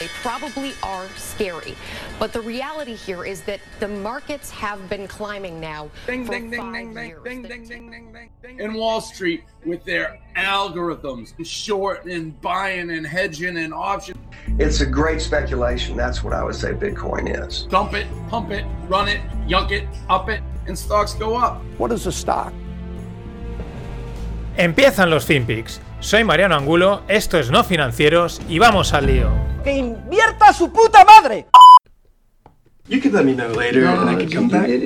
They probably are scary. But the reality here is that the markets have been climbing now Ding, for ding, ding, five ding, ding, years. ding, ding, ding, ding, ding, ding. And Wall Street with their algorithms, and short and buying and hedging and options. It's a great speculation. That's what I would say Bitcoin is. Dump it, pump it, run it, yunk it, up it, and stocks go up. What is a stock? Empiezan los FinPix. Soy Mariano Angulo, esto es No Financieros y vamos al lío. ¡Que invierta su puta madre! You can let me know later no, and I can come back. Did,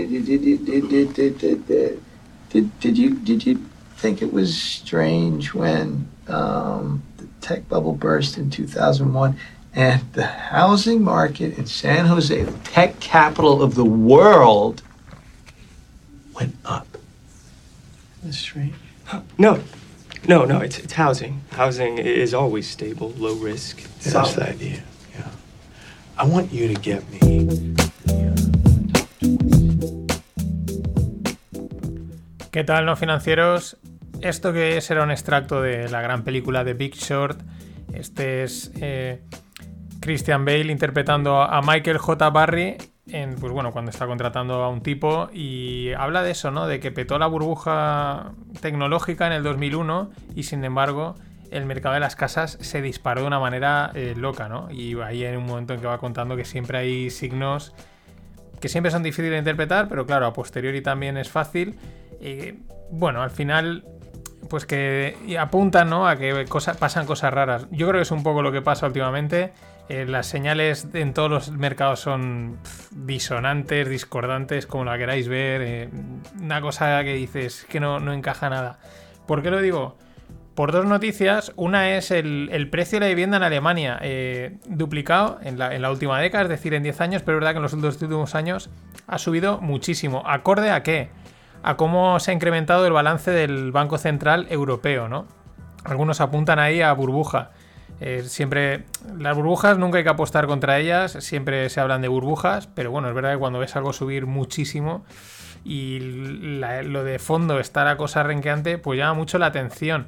did, you did you think it was strange when um, the tech bubble burst in 2001 and the housing market in San Jose, the tech capital of the world, went up? That's strange. No, no, no. It's it's housing. Housing is always stable, low risk. Yeah, that's the idea. Yeah. I want you to get me. ¿Qué tal, no financieros? Esto que es era un extracto de la gran película de Big Short. Este es eh, Christian Bale interpretando a Michael J. Barry en, pues bueno, cuando está contratando a un tipo y habla de eso, ¿no? De que petó la burbuja tecnológica en el 2001 y sin embargo el mercado de las casas se disparó de una manera eh, loca, ¿no? Y ahí hay un momento en que va contando que siempre hay signos que siempre son difíciles de interpretar, pero claro, a posteriori también es fácil. Eh, bueno, al final, pues que apuntan ¿no? a que cosa- pasan cosas raras. Yo creo que es un poco lo que pasa últimamente. Eh, las señales en todos los mercados son disonantes, discordantes, como la queráis ver. eh, una cosa que dices que no, no encaja nada. ¿Por qué lo digo? Por dos noticias. Una es el, el precio de la vivienda en Alemania, eh, duplicado en la, en la última década, es decir, en 10 años, pero es verdad que en los dos últimos años ha subido muchísimo. ¿Acorde a qué? A cómo se ha incrementado el balance del Banco Central Europeo, ¿no? Algunos apuntan ahí a burbuja. Eh, siempre, las burbujas nunca hay que apostar contra ellas, siempre se hablan de burbujas, pero bueno, es verdad que cuando ves algo subir muchísimo y lo de fondo está la cosa renqueante, pues llama mucho la atención.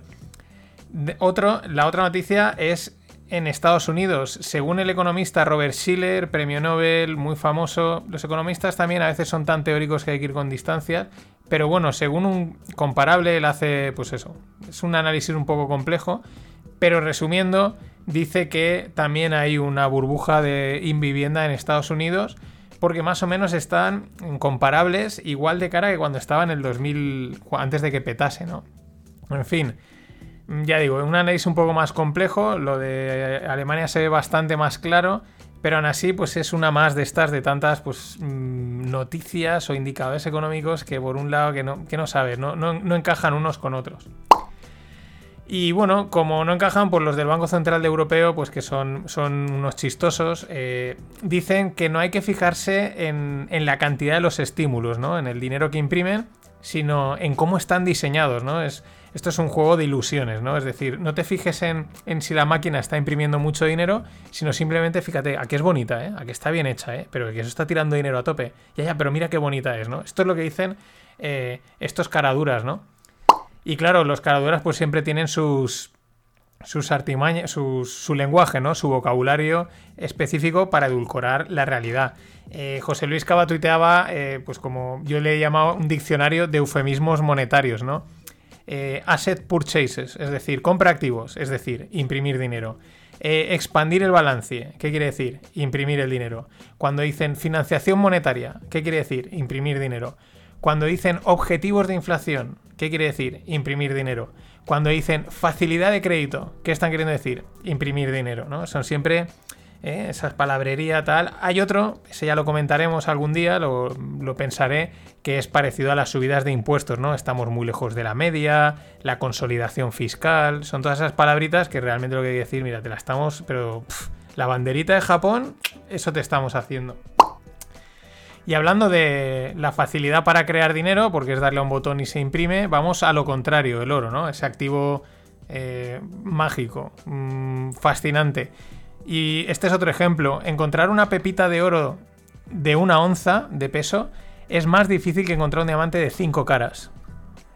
Otro, la otra noticia es en Estados Unidos. Según el economista Robert Schiller, premio Nobel, muy famoso, los economistas también a veces son tan teóricos que hay que ir con distancias. Pero bueno, según un comparable, él hace, pues eso, es un análisis un poco complejo. Pero resumiendo, dice que también hay una burbuja de invivienda en Estados Unidos. Porque más o menos están comparables, igual de cara que cuando estaba en el 2000, antes de que petase, ¿no? En fin, ya digo, un análisis un poco más complejo, lo de Alemania se ve bastante más claro, pero aún así pues es una más de estas de tantas pues mm, noticias o indicadores económicos que por un lado que no, que no sabes, no, no encajan unos con otros. Y bueno, como no encajan, pues los del Banco Central de Europeo, pues que son, son unos chistosos, eh, dicen que no hay que fijarse en, en la cantidad de los estímulos, ¿no? En el dinero que imprimen, sino en cómo están diseñados, ¿no? Es, esto es un juego de ilusiones, ¿no? Es decir, no te fijes en, en si la máquina está imprimiendo mucho dinero, sino simplemente fíjate, a que es bonita, ¿eh? A está bien hecha, ¿eh? Pero que eso está tirando dinero a tope. Ya, ya, pero mira qué bonita es, ¿no? Esto es lo que dicen eh, estos caraduras, ¿no? Y claro, los caraduras pues siempre tienen sus, sus artimañas, su lenguaje, ¿no? Su vocabulario específico para edulcorar la realidad. Eh, José Luis Cava tuiteaba, eh, pues como yo le he llamado un diccionario de eufemismos monetarios, ¿no? Eh, asset purchases, es decir, compra activos, es decir, imprimir dinero. Expandir el balance, ¿qué quiere decir? Imprimir el dinero. Cuando dicen financiación monetaria, ¿qué quiere decir? Imprimir dinero. Cuando dicen objetivos de inflación, ¿qué quiere decir? Imprimir dinero. Cuando dicen facilidad de crédito, ¿qué están queriendo decir? Imprimir dinero, ¿no? Son siempre eh, esas palabrería tal. Hay otro, ese ya lo comentaremos algún día, lo, lo pensaré, que es parecido a las subidas de impuestos, ¿no? Estamos muy lejos de la media, la consolidación fiscal, son todas esas palabritas que realmente lo que hay que decir, mira, te la estamos, pero la banderita de Japón, eso te estamos haciendo. Y hablando de la facilidad para crear dinero, porque es darle a un botón y se imprime, vamos a lo contrario, el oro, ¿no? Ese activo eh, mágico, mm, fascinante. Y este es otro ejemplo. Encontrar una pepita de oro de una onza de peso es más difícil que encontrar un diamante de cinco caras.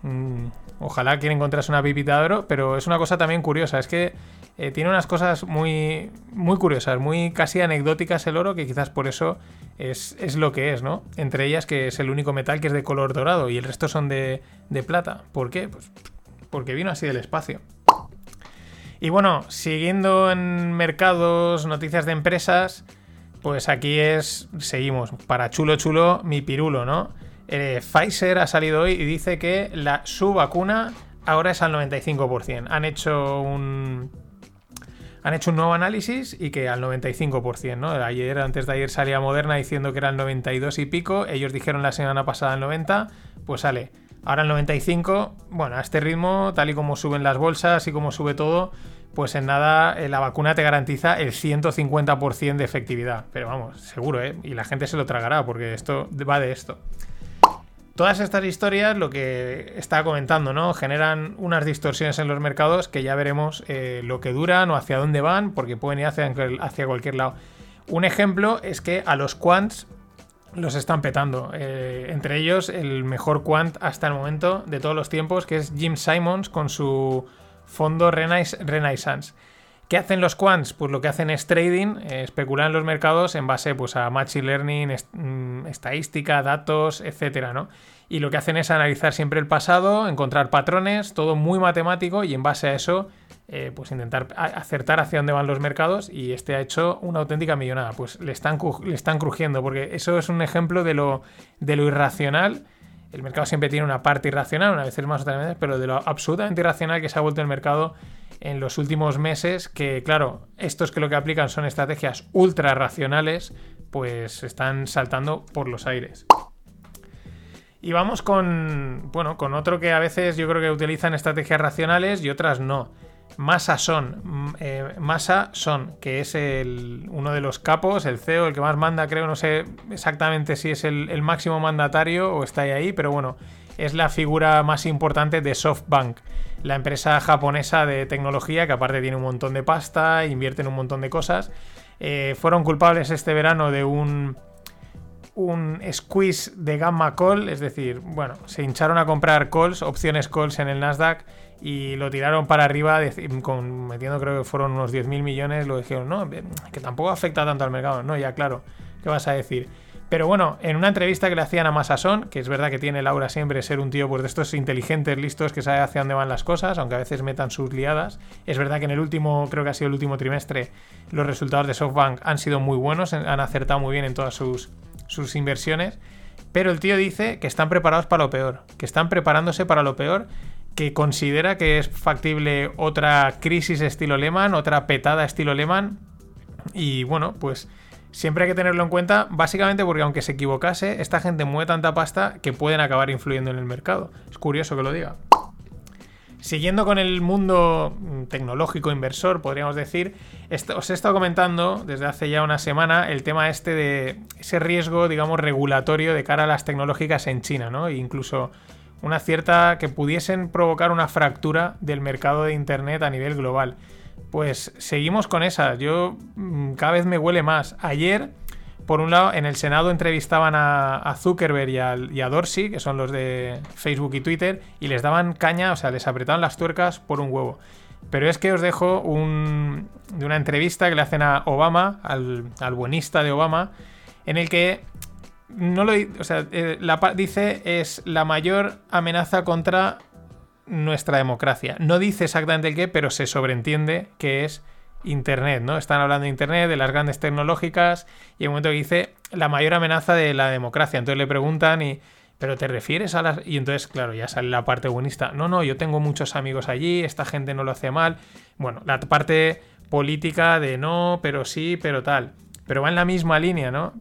Mm, ojalá quien encontrase una pepita de oro, pero es una cosa también curiosa. Es que Eh, tiene unas cosas muy, muy curiosas, muy casi anecdóticas el oro, que quizás por eso es, es, lo que es, ¿no? Entre ellas que es el único metal que es de color dorado y el resto son de, de plata. ¿Por qué? Pues porque vino así del espacio. Y bueno, siguiendo en mercados, noticias de empresas, pues aquí es, seguimos, para chulo chulo, mi pirulo, ¿no? Eh, Pfizer ha salido hoy y dice que la, su vacuna ahora es al 95%. Han hecho un, han hecho un nuevo análisis y que al 95%, ¿no? Ayer, antes de ayer salía Moderna diciendo que era el 92 y pico, ellos dijeron la semana pasada el 90, pues sale. Ahora el 95, bueno, a este ritmo, tal y como suben las bolsas y como sube todo, pues en nada eh, la vacuna te garantiza el 150% de efectividad. Pero vamos, seguro, ¿eh? Y la gente se lo tragará porque esto va de esto. Todas estas historias, lo que estaba comentando, ¿no? Generan unas distorsiones en los mercados que ya veremos eh, lo que duran o hacia dónde van, porque pueden ir hacia, cualquier lado. Un ejemplo es que a los quants los están petando. Eh, entre ellos, el mejor quant hasta el momento de todos los tiempos, que es Jim Simons con su fondo Renaissance. ¿Qué hacen los quants? Pues lo que hacen es trading, eh, especular en los mercados en base pues, a machine learning, mm, estadística, datos, etcétera, ¿no? Y lo que hacen es analizar siempre el pasado, encontrar patrones, todo muy matemático y en base a eso, eh, pues intentar acertar hacia dónde van los mercados y este ha hecho una auténtica millonada. Pues le están, le están crujiendo porque eso es un ejemplo de lo, de lo irracional el mercado siempre tiene una parte irracional, una vez más, otras veces, pero de lo absolutamente irracional que se ha vuelto el mercado en los últimos meses, que claro, estos que lo que aplican son estrategias ultra racionales, pues están saltando por los aires. Y vamos con, bueno, con otro que a veces yo creo que utilizan estrategias racionales y otras no. Massa Son, mm, eh, Massa Son, que es el, uno de los capos, el CEO, el que más manda, creo, no sé exactamente si es el, máximo mandatario o está ahí, pero bueno, es la figura más importante de SoftBank, la empresa japonesa de tecnología que aparte tiene un montón de pasta, invierte en un montón de cosas. Eh, fueron culpables este verano de un un squeeze de gamma call, es decir, bueno, se hincharon a comprar calls, opciones calls en el Nasdaq y lo tiraron para arriba, con, metiendo creo que fueron unos 10.000 millones, lo dijeron, no, que tampoco afecta tanto al mercado, no, ya claro, ¿qué vas a decir? Pero bueno, en una entrevista que le hacían a Masason, que es verdad que tiene Laura siempre ser un tío pues, de estos inteligentes, listos, que sabe hacia dónde van las cosas, aunque a veces metan sus liadas. Es verdad que en el último, creo que ha sido el último trimestre, los resultados de SoftBank han sido muy buenos, han acertado muy bien en todas sus, sus inversiones. Pero el tío dice que están preparados para lo peor, que están preparándose para lo peor, que considera que es factible otra crisis estilo Lehman, otra petada estilo Lehman. Y bueno, pues siempre hay que tenerlo en cuenta, básicamente porque aunque se equivocase, esta gente mueve tanta pasta que pueden acabar influyendo en el mercado. Es curioso que lo diga. Siguiendo con el mundo mm, tecnológico inversor, podríamos decir, os he estado comentando desde hace ya una semana el tema este de ese riesgo, digamos, regulatorio de cara a las tecnológicas en China, ¿no? E incluso una cierta que pudiesen provocar una fractura del mercado de Internet a nivel global. Pues seguimos con esa. Yo mm, cada vez me huele más. Ayer por un lado, en el Senado entrevistaban a, Zuckerberg y a, Dorsey, que son los de Facebook y Twitter, y les daban caña, o sea, les apretaban las tuercas por un huevo. Pero es que os dejo un, de una entrevista que le hacen a Obama, al, buenista de Obama, en el que no lo o sea, eh, dice es la mayor amenaza contra nuestra democracia. No dice exactamente el qué, pero se sobreentiende que es Internet, ¿no? Están hablando de Internet, de las grandes tecnológicas, y en un momento que dice la mayor amenaza de la democracia. Entonces le preguntan y. ¿Pero te refieres a las.? Y entonces, claro, ya sale la parte buenista. No, no, yo tengo muchos amigos allí, esta gente no lo hace mal. Bueno, la parte política de no, pero sí, pero tal. Pero va en la misma línea, ¿no?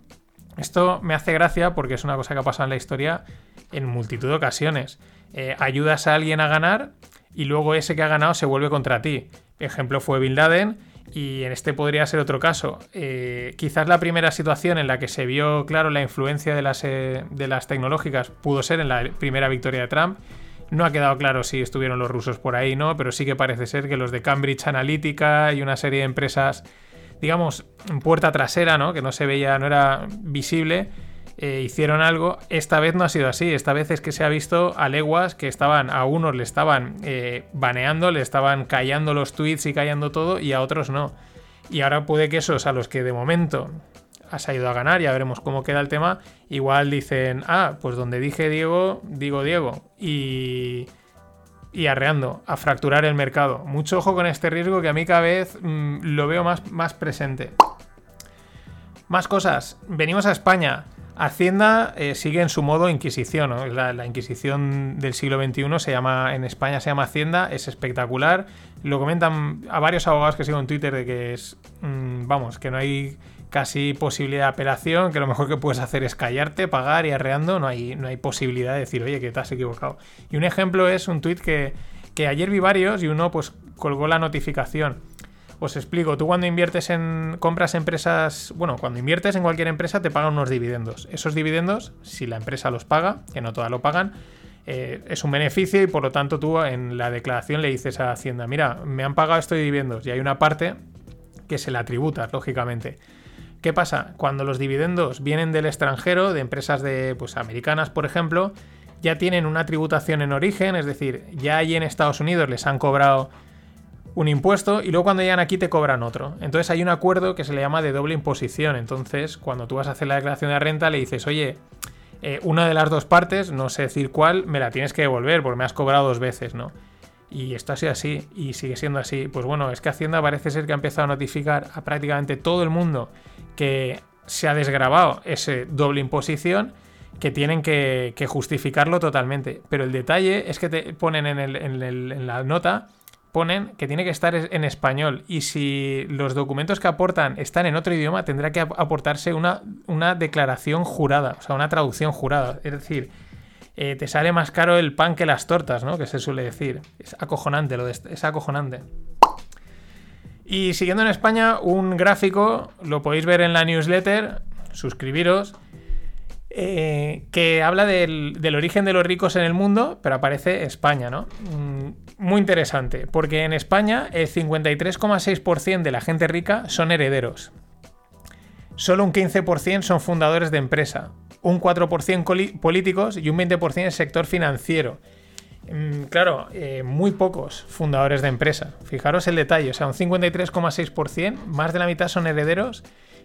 Esto me hace gracia porque es una cosa que ha pasado en la historia en multitud de ocasiones. Eh, ayudas a alguien a ganar y luego ese que ha ganado se vuelve contra ti. Ejemplo fue Bin Laden y en este podría ser otro caso. Eh, quizás la primera situación en la que se vio claro la influencia de las, eh, de las tecnológicas pudo ser en la primera victoria de Trump. No ha quedado claro si estuvieron los rusos por ahí, ¿no? Pero sí que parece ser que los de Cambridge Analytica y una serie de empresas, digamos, puerta trasera, ¿no? Que no se veía, no era visible, eh, hicieron algo. Esta vez no ha sido así. Esta vez es que se ha visto a leguas que estaban, a unos le estaban eh, baneando, le estaban callando los tweets y callando todo, y a otros no. Y ahora puede que esos a los que de momento has ido a ganar, ya veremos cómo queda el tema, igual dicen, ah, pues donde dije Diego, digo Diego. Y, y arreando, a fracturar el mercado. Mucho ojo con este riesgo que a mí cada vez mm, lo veo más, más presente. Más cosas, venimos a España. Hacienda eh, sigue en su modo Inquisición. ¿no? La, Inquisición del siglo XXI se llama, en España se llama Hacienda, es espectacular. Lo comentan a varios abogados que sigo en Twitter de que es, mm, vamos, que no hay casi posibilidad de apelación, que lo mejor que puedes hacer es callarte, pagar y arreando, no hay, no hay posibilidad de decir, oye, que te has equivocado. Y un ejemplo es un tweet que, que ayer vi varios y uno pues colgó la notificación. Os explico, tú cuando inviertes en compras empresas, bueno, cuando inviertes en cualquier empresa te pagan unos dividendos. Esos dividendos, si la empresa los paga, que no todas lo pagan, eh, es un beneficio y por lo tanto tú en la declaración le dices a Hacienda, mira, me han pagado estos dividendos y hay una parte que se la tributas, lógicamente. ¿Qué pasa? Cuando los dividendos vienen del extranjero, de empresas de, pues, americanas, por ejemplo, ya tienen una tributación en origen, es decir, ya allí en Estados Unidos les han cobrado un impuesto y luego cuando llegan aquí te cobran otro. Entonces hay un acuerdo que se le llama de doble imposición. Entonces, cuando tú vas a hacer la declaración de renta, le dices, oye, eh, una de las dos partes, no sé decir cuál, me la tienes que devolver porque me has cobrado dos veces, ¿no? Y esto ha sido así y sigue siendo así. Pues bueno, es que Hacienda parece ser que ha empezado a notificar a prácticamente todo el mundo que se ha desgrabado ese doble imposición que tienen que, justificarlo totalmente. Pero el detalle es que te ponen en la nota ponen que tiene que estar en español y si los documentos que aportan están en otro idioma tendrá que aportarse una, una declaración jurada, o sea, una traducción jurada. Es decir, eh, te sale más caro el pan que las tortas, ¿no? Que se suele decir. Es acojonante, lo de, es acojonante. Y siguiendo en España, un gráfico, lo podéis ver en la newsletter, suscribiros, eh, que habla del, origen de los ricos en el mundo, pero aparece España, ¿no? Mm, muy interesante, porque en España el 53,6% de la gente rica son herederos. Solo un 15% son fundadores de empresa, un 4% políticos y un 20% el sector financiero. Mm, claro, eh, muy pocos fundadores de empresa. Fijaros el detalle, o sea, un 53,6%, más de la mitad son herederos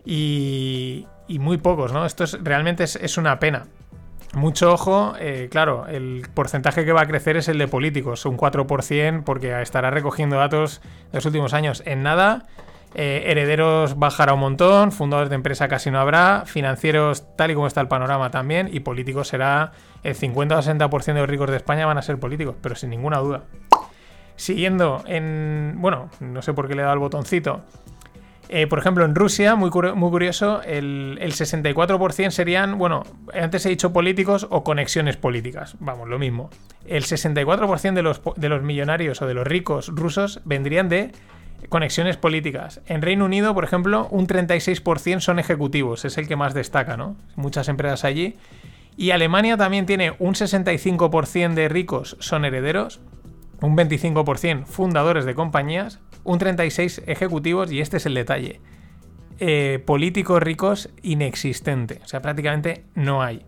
y, y muy pocos, ¿no? Esto es, realmente es, una pena. Mucho ojo, eh, claro, el porcentaje que va a crecer es el de políticos, un 4%, porque estará recogiendo datos de los últimos años. En nada, eh, herederos bajará un montón, fundadores de empresa casi no habrá, financieros tal y como está el panorama también, y políticos será el 50 o 60% de los ricos de España van a ser políticos, pero sin ninguna duda. Siguiendo en... Bueno, no sé por qué le he dado el botoncito. Eh, por ejemplo, en Rusia, muy, curioso, el, el, 64% serían, bueno, antes he dicho políticos o conexiones políticas, vamos, lo mismo. El 64% de los, de los millonarios o de los ricos rusos vendrían de conexiones políticas. En Reino Unido, por ejemplo, un 36% son ejecutivos, es el que más destaca, ¿no? Muchas empresas allí. Y Alemania también tiene un 65% de ricos son herederos, un 25% fundadores de compañías, un 36 ejecutivos y este es el detalle. Eh, políticos ricos inexistente, o sea, prácticamente no hay.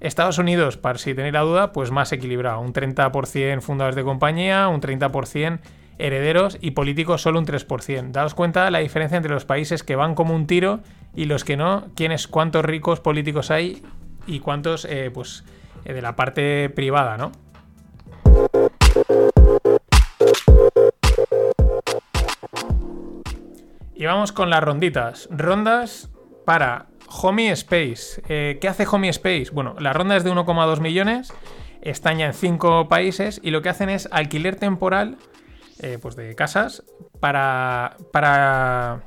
Estados Unidos, para si tenéis la duda, pues más equilibrado, un 30% fundadores de compañía, un 30% herederos y políticos solo un 3%. Daos cuenta la diferencia entre los países que van como un tiro y los que no, quiénes, cuántos ricos políticos hay y cuántos eh, pues, eh, de la parte privada, ¿no? Y vamos con las ronditas. Rondas para Homie Space. Eh, ¿Qué hace Homie Space? Bueno, la ronda es de 1,2 millones, están ya en 5 países y lo que hacen es alquiler temporal eh, pues de casas para, para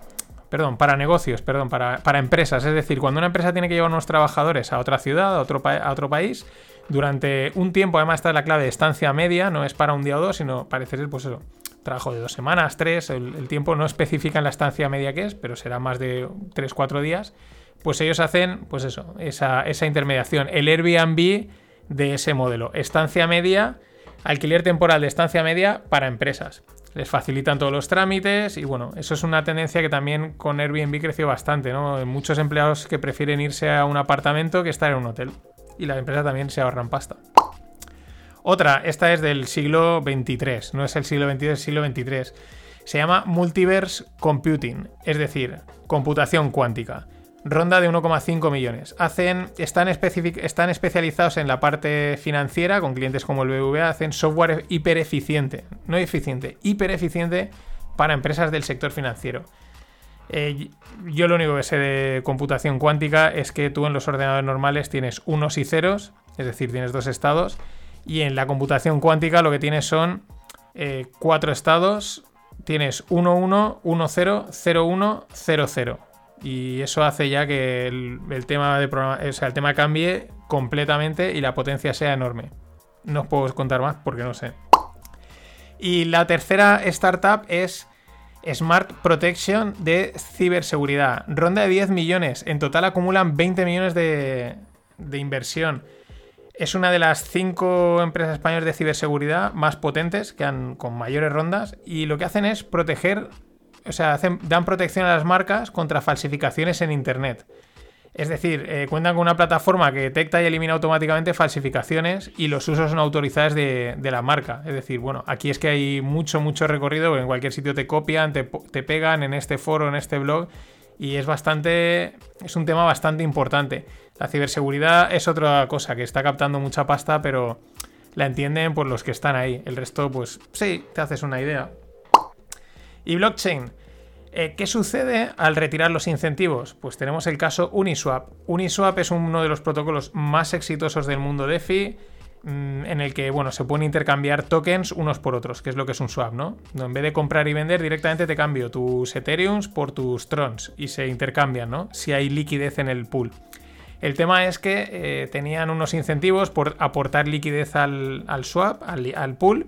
perdón, para negocios, perdón, para, para, empresas. Es decir, cuando una empresa tiene que llevar unos trabajadores a otra ciudad, a otro, a otro país, durante un tiempo, además está la clave de estancia media, no es para un día o dos, sino parece ser, pues eso, trabajo de dos semanas, tres, el, tiempo no especifica en la estancia media que es, pero será más de tres, cuatro días, pues ellos hacen, pues eso, esa, esa intermediación, el Airbnb de ese modelo. Estancia media alquiler temporal de estancia media para empresas. Les facilitan todos los trámites y bueno, eso es una tendencia que también con Airbnb creció bastante, ¿no? Muchos empleados que prefieren irse a un apartamento que estar en un hotel. Y la empresa también se ahorran pasta. Otra, esta es del siglo XXIII, no es el siglo XXII, es el siglo XXIII. Se llama Multiverse Computing, es decir, computación cuántica. Ronda de 1,5 millones. Hacen, están, están especializados en la parte financiera, con clientes como el BBVA, hacen software hiper eficiente, no eficiente, hiper eficiente para empresas del sector financiero. Eh, yo lo único que sé de computación cuántica es que tú en los ordenadores normales tienes unos y ceros, es decir, tienes dos estados, y en la computación cuántica lo que tienes son eh, cuatro estados, tienes 1, 1, 1, 0, 0, 1, 0, 0. Y eso hace ya que el, tema de o sea, el tema cambie completamente y la potencia sea enorme. No os puedo contar más porque no sé. Y la tercera startup es Smart Protection de ciberseguridad. Ronda de 10 millones. En total acumulan 20 millones de, de inversión. Es una de las cinco empresas españolas de ciberseguridad más potentes, que han con mayores rondas, y lo que hacen es proteger o sea, dan protección a las marcas contra falsificaciones en Internet. Es decir, eh, cuentan con una plataforma que detecta y elimina automáticamente falsificaciones y los usos son autorizados de, la marca. Es decir, bueno, aquí es que hay mucho, mucho recorrido, en cualquier sitio te copian, te, te pegan en este foro, en este blog, y es bastante, es un tema bastante importante. La ciberseguridad es otra cosa que está captando mucha pasta, pero la entienden por los que están ahí. El resto, pues sí, te haces una idea. Y blockchain. Eh, ¿Qué sucede al retirar los incentivos? Pues tenemos el caso Uniswap. Uniswap es uno de los protocolos más exitosos del mundo DeFi mm, en el que bueno, se pueden intercambiar tokens unos por otros, que es lo que es un swap, ¿no? En vez de comprar y vender, directamente te cambio tus Ethereums por tus Trons y se intercambian, ¿no? Si hay liquidez en el pool. El tema es que eh, tenían unos incentivos por aportar liquidez al, swap, al, pool,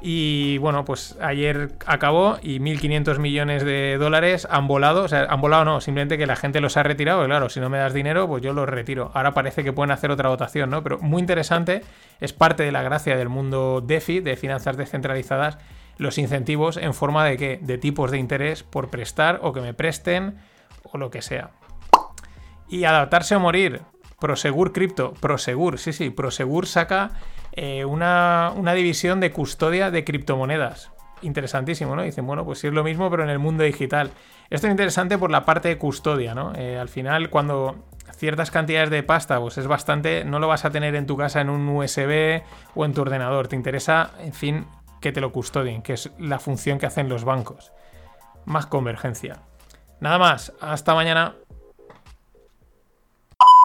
y bueno, pues ayer acabó y 1.500 millones de dólares han volado. O sea, han volado no, simplemente que la gente los ha retirado. Y claro, si no me das dinero, pues yo los retiro. Ahora parece que pueden hacer otra votación, ¿no? Pero muy interesante, es parte de la gracia del mundo DeFi, de finanzas descentralizadas, los incentivos en forma de qué? De tipos de interés por prestar o que me presten o lo que sea. Y adaptarse o morir. Prosegur Crypto, Prosegur, sí, sí, Prosegur saca eh, una, división de custodia de criptomonedas. Interesantísimo, ¿no? Dicen, bueno, pues sí es lo mismo, pero en el mundo digital. Esto es interesante por la parte de custodia, ¿no? Eh, al final, cuando ciertas cantidades de pasta, pues es bastante, no lo vas a tener en tu casa en un USB o en tu ordenador. Te interesa, en fin, que te lo custodien, que es la función que hacen los bancos. Más convergencia. Nada más, hasta mañana.